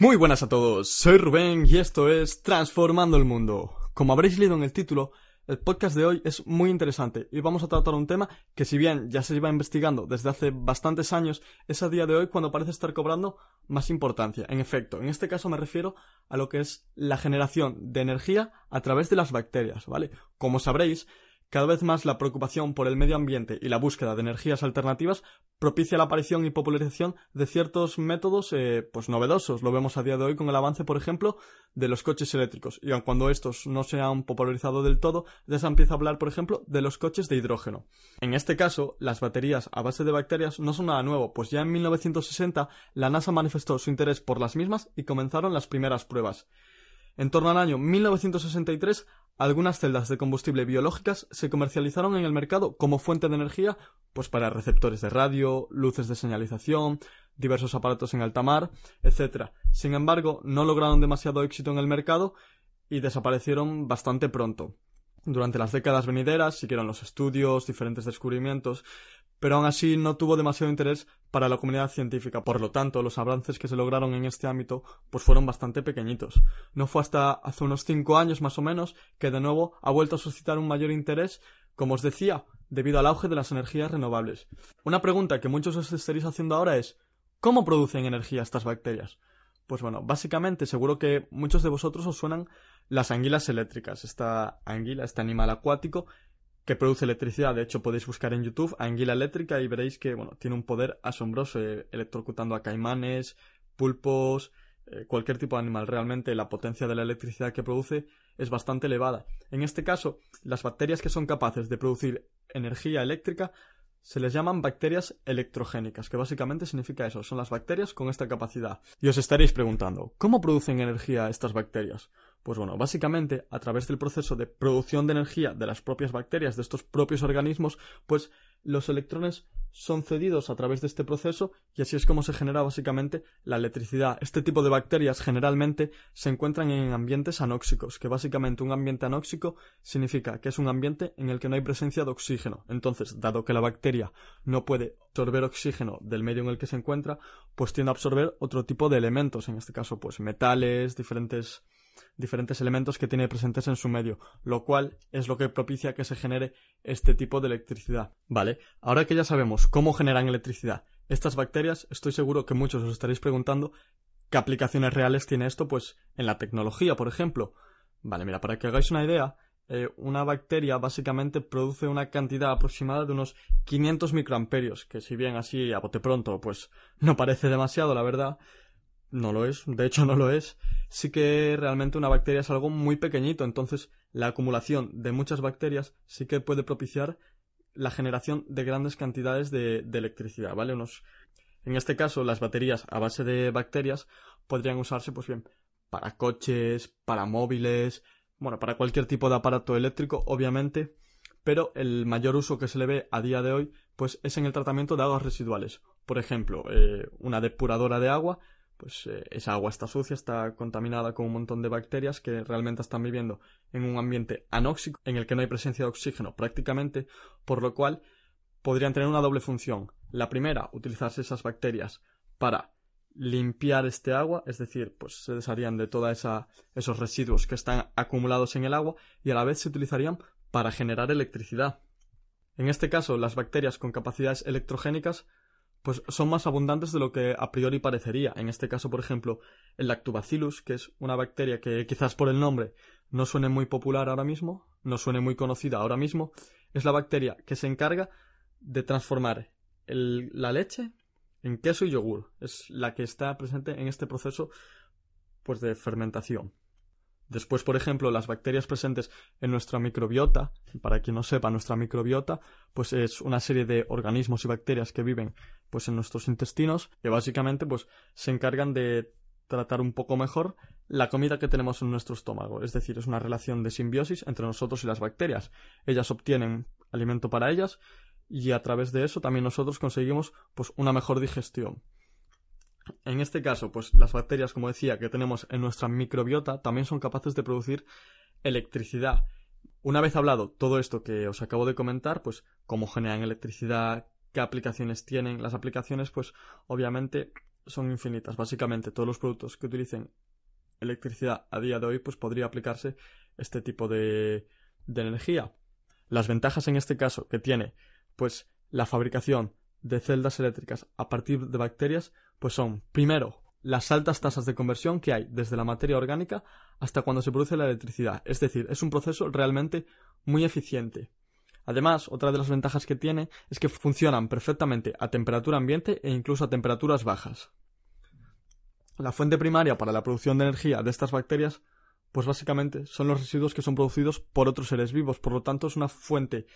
Muy buenas a todos, soy Rubén y esto es Transformando el Mundo. Como habréis leído en el título, el podcast de hoy es muy interesante y vamos a tratar un tema que si bien ya se lleva investigando desde hace bastantes años, es a día de hoy cuando parece estar cobrando más importancia. En efecto, en este caso me refiero a lo que es la generación de energía a través de las bacterias, ¿vale? Como sabréis, cada vez más la preocupación por el medio ambiente y la búsqueda de energías alternativas propicia la aparición y popularización de ciertos métodos eh, pues novedosos. Lo vemos a día de hoy con el avance, por ejemplo, de los coches eléctricos. Y aun cuando estos no se han popularizado del todo, ya se empieza a hablar, por ejemplo, de los coches de hidrógeno. En este caso, las baterías a base de bacterias no son nada nuevo, pues ya en 1960 la NASA manifestó su interés por las mismas y comenzaron las primeras pruebas. En torno al año 1963 algunas celdas de combustible biológicas se comercializaron en el mercado como fuente de energía, pues para receptores de radio, luces de señalización, diversos aparatos en alta mar, etc. Sin embargo, no lograron demasiado éxito en el mercado y desaparecieron bastante pronto. Durante las décadas venideras siguieron los estudios, diferentes descubrimientos, pero aún así no tuvo demasiado interés para la comunidad científica. Por lo tanto, los avances que se lograron en este ámbito pues fueron bastante pequeñitos. No fue hasta hace unos cinco años más o menos que de nuevo ha vuelto a suscitar un mayor interés, como os decía, debido al auge de las energías renovables. Una pregunta que muchos os estaréis haciendo ahora es ¿cómo producen energía estas bacterias? Pues bueno, básicamente seguro que muchos de vosotros os suenan las anguilas eléctricas, esta anguila, este animal acuático que produce electricidad. De hecho, podéis buscar en YouTube Anguila Eléctrica y veréis que, bueno, tiene un poder asombroso, eh, electrocutando a caimanes, pulpos, eh, cualquier tipo de animal. Realmente la potencia de la electricidad que produce es bastante elevada. En este caso, las bacterias que son capaces de producir energía eléctrica se les llaman bacterias electrogénicas, que básicamente significa eso, son las bacterias con esta capacidad. Y os estaréis preguntando, ¿cómo producen energía estas bacterias? Pues bueno, básicamente a través del proceso de producción de energía de las propias bacterias, de estos propios organismos, pues los electrones son cedidos a través de este proceso y así es como se genera básicamente la electricidad. Este tipo de bacterias generalmente se encuentran en ambientes anóxicos, que básicamente un ambiente anóxico significa que es un ambiente en el que no hay presencia de oxígeno. Entonces, dado que la bacteria no puede absorber oxígeno del medio en el que se encuentra, pues tiende a absorber otro tipo de elementos, en este caso pues metales, diferentes diferentes elementos que tiene presentes en su medio, lo cual es lo que propicia que se genere este tipo de electricidad. Vale, ahora que ya sabemos cómo generan electricidad estas bacterias, estoy seguro que muchos os estaréis preguntando qué aplicaciones reales tiene esto, pues en la tecnología, por ejemplo. Vale, mira, para que hagáis una idea, eh, una bacteria básicamente produce una cantidad aproximada de unos 500 microamperios, que si bien así a bote pronto, pues no parece demasiado, la verdad, no lo es, de hecho no lo es, sí que realmente una bacteria es algo muy pequeñito, entonces la acumulación de muchas bacterias sí que puede propiciar la generación de grandes cantidades de, electricidad, ¿vale? Unos, en este caso, las baterías a base de bacterias podrían usarse, pues bien, para coches, para móviles, bueno, para cualquier tipo de aparato eléctrico, obviamente, pero el mayor uso que se le ve a día de hoy, pues es en el tratamiento de aguas residuales. Por ejemplo, eh, una depuradora de agua pues eh, esa agua está sucia, está contaminada con un montón de bacterias que realmente están viviendo en un ambiente anóxico en el que no hay presencia de oxígeno prácticamente, por lo cual podrían tener una doble función. La primera, utilizarse esas bacterias para limpiar este agua, es decir, pues se desharían de todos esos residuos que están acumulados en el agua y a la vez se utilizarían para generar electricidad. En este caso, las bacterias con capacidades electrogénicas pues son más abundantes de lo que a priori parecería. En este caso, por ejemplo, el Lactobacillus, que es una bacteria que quizás por el nombre no suene muy popular ahora mismo, no suene muy conocida ahora mismo, es la bacteria que se encarga de transformar la leche en queso y yogur. Es la que está presente en este proceso pues de fermentación. Después, por ejemplo, las bacterias presentes en nuestra microbiota, para quien no sepa, nuestra microbiota, pues es una serie de organismos y bacterias que viven pues en nuestros intestinos, que básicamente pues se encargan de tratar un poco mejor la comida que tenemos en nuestro estómago. Es decir, es una relación de simbiosis entre nosotros y las bacterias. Ellas obtienen alimento para ellas y a través de eso también nosotros conseguimos pues una mejor digestión. En este caso, pues las bacterias, como decía, que tenemos en nuestra microbiota también son capaces de producir electricidad. Una vez hablado todo esto que os acabo de comentar, pues cómo generan electricidad, qué aplicaciones tienen, las aplicaciones, pues obviamente son infinitas. Básicamente, todos los productos que utilicen electricidad a día de hoy, pues podría aplicarse este tipo de, de energía. Las ventajas en este caso que tiene, pues la fabricación de celdas eléctricas a partir de bacterias, pues son, primero, las altas tasas de conversión que hay desde la materia orgánica hasta cuando se produce la electricidad. Es decir, es un proceso realmente muy eficiente. Además, otra de las ventajas que tiene es que funcionan perfectamente a temperatura ambiente e incluso a temperaturas bajas. La fuente primaria para la producción de energía de estas bacterias, pues básicamente son los residuos que son producidos por otros seres vivos, por lo tanto es una fuente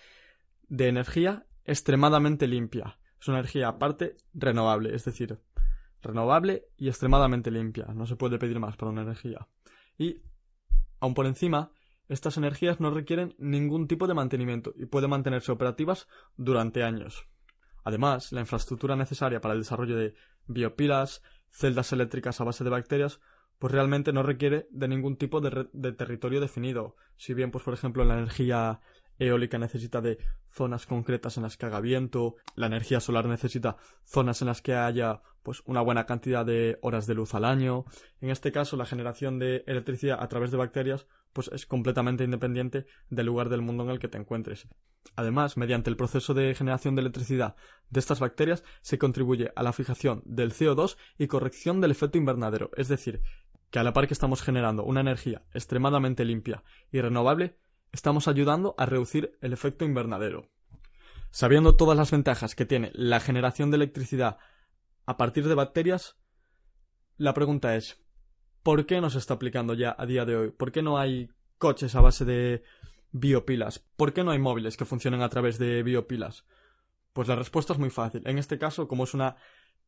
de energía extremadamente limpia. Es una energía aparte renovable, es decir, renovable y extremadamente limpia. No se puede pedir más para una energía. Y, aun por encima, estas energías no requieren ningún tipo de mantenimiento y pueden mantenerse operativas durante años. Además, la infraestructura necesaria para el desarrollo de biopilas, celdas eléctricas a base de bacterias, pues realmente no requiere de ningún tipo de, territorio definido. Si bien, pues por ejemplo, la energía eólica necesita de zonas concretas en las que haga viento, la energía solar necesita zonas en las que haya pues una buena cantidad de horas de luz al año. En este caso, la generación de electricidad a través de bacterias pues es completamente independiente del lugar del mundo en el que te encuentres. Además, mediante el proceso de generación de electricidad de estas bacterias se contribuye a la fijación del CO2 y corrección del efecto invernadero, es decir, que a la par que estamos generando una energía extremadamente limpia y renovable, estamos ayudando a reducir el efecto invernadero. Sabiendo todas las ventajas que tiene la generación de electricidad a partir de bacterias, la pregunta es, ¿por qué no se está aplicando ya a día de hoy? ¿Por qué no hay coches a base de biopilas? ¿Por qué no hay móviles que funcionen a través de biopilas? Pues la respuesta es muy fácil. En este caso, como es una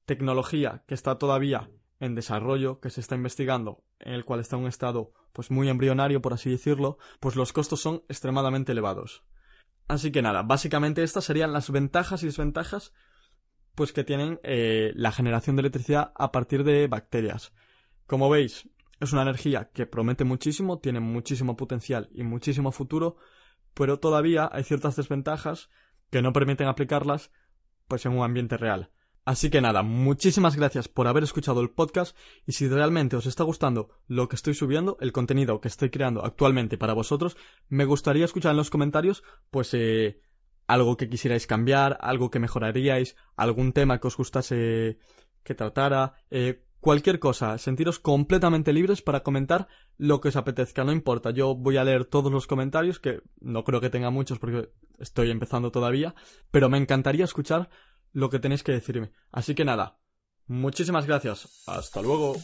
tecnología que está todavía en desarrollo, que se está investigando, en el cual está un estado pues muy embrionario, por así decirlo, pues los costos son extremadamente elevados. Así que nada, básicamente estas serían las ventajas y desventajas pues que tienen eh, la generación de electricidad a partir de bacterias. Como veis, es una energía que promete muchísimo, tiene muchísimo potencial y muchísimo futuro, pero todavía hay ciertas desventajas que no permiten aplicarlas pues en un ambiente real. Así que nada, muchísimas gracias por haber escuchado el podcast y si realmente os está gustando lo que estoy subiendo, el contenido que estoy creando actualmente para vosotros, me gustaría escuchar en los comentarios pues eh, algo que quisierais cambiar, algo que mejoraríais, algún tema que os gustase que tratara, eh, cualquier cosa, sentiros completamente libres para comentar lo que os apetezca, no importa, yo voy a leer todos los comentarios, que no creo que tenga muchos porque estoy empezando todavía, pero me encantaría escuchar lo que tenéis que decirme. Así que nada, muchísimas gracias. Hasta luego.